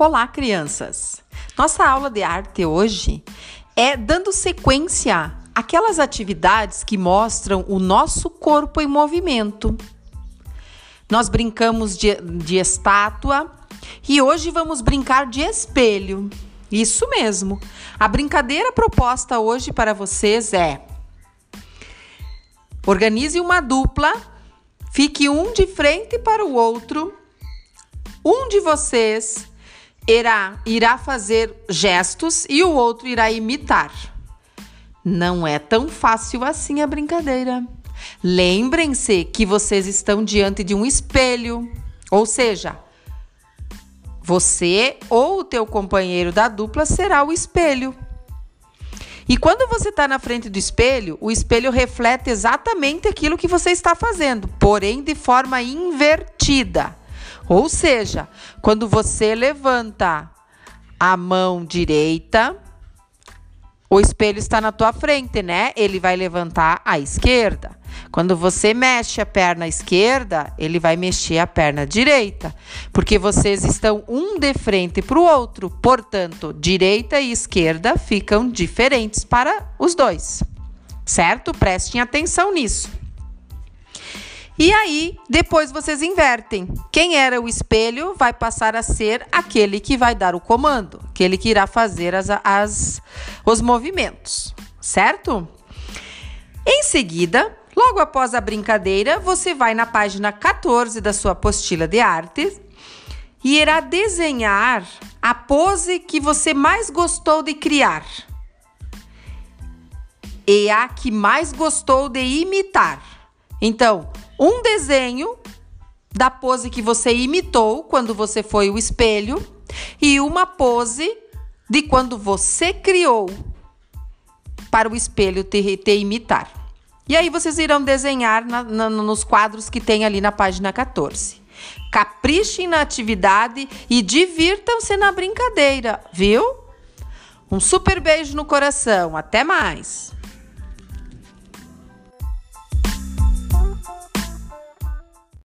Olá, crianças! Nossa aula de arte hoje é dando sequência àquelas atividades que mostram o nosso corpo em movimento. Nós brincamos de, de estátua e hoje vamos brincar de espelho. Isso mesmo. A brincadeira proposta hoje para vocês é: organize uma dupla, fique um de frente para o outro. Um de vocês irá, irá fazer gestos e o outro irá imitar. Não é tão fácil assim a brincadeira. Lembrem-se que vocês estão diante de um espelho, ou seja, você ou o teu companheiro da dupla será o espelho. E quando você está na frente do espelho, o espelho reflete exatamente aquilo que você está fazendo, porém de forma invertida. Ou seja, quando você levanta a mão direita, o espelho está na tua frente, né? Ele vai levantar a esquerda. Quando você mexe a perna esquerda, ele vai mexer a perna direita, porque vocês estão um de frente para o outro. Portanto, direita e esquerda ficam diferentes para os dois, certo? Prestem atenção nisso. E aí, depois vocês invertem. Quem era o espelho vai passar a ser aquele que vai dar o comando, aquele que irá fazer as, as, os movimentos, certo? Em seguida, logo após a brincadeira, você vai na página 14 da sua apostila de arte e irá desenhar a pose que você mais gostou de criar e a que mais gostou de imitar. Então, um desenho da pose que você imitou quando você foi o espelho e uma pose de quando você criou para o espelho te, te imitar. E aí vocês irão desenhar na, na, nos quadros que tem ali na página 14. Caprichem na atividade e divirtam-se na brincadeira, viu? Um super beijo no coração. Até mais!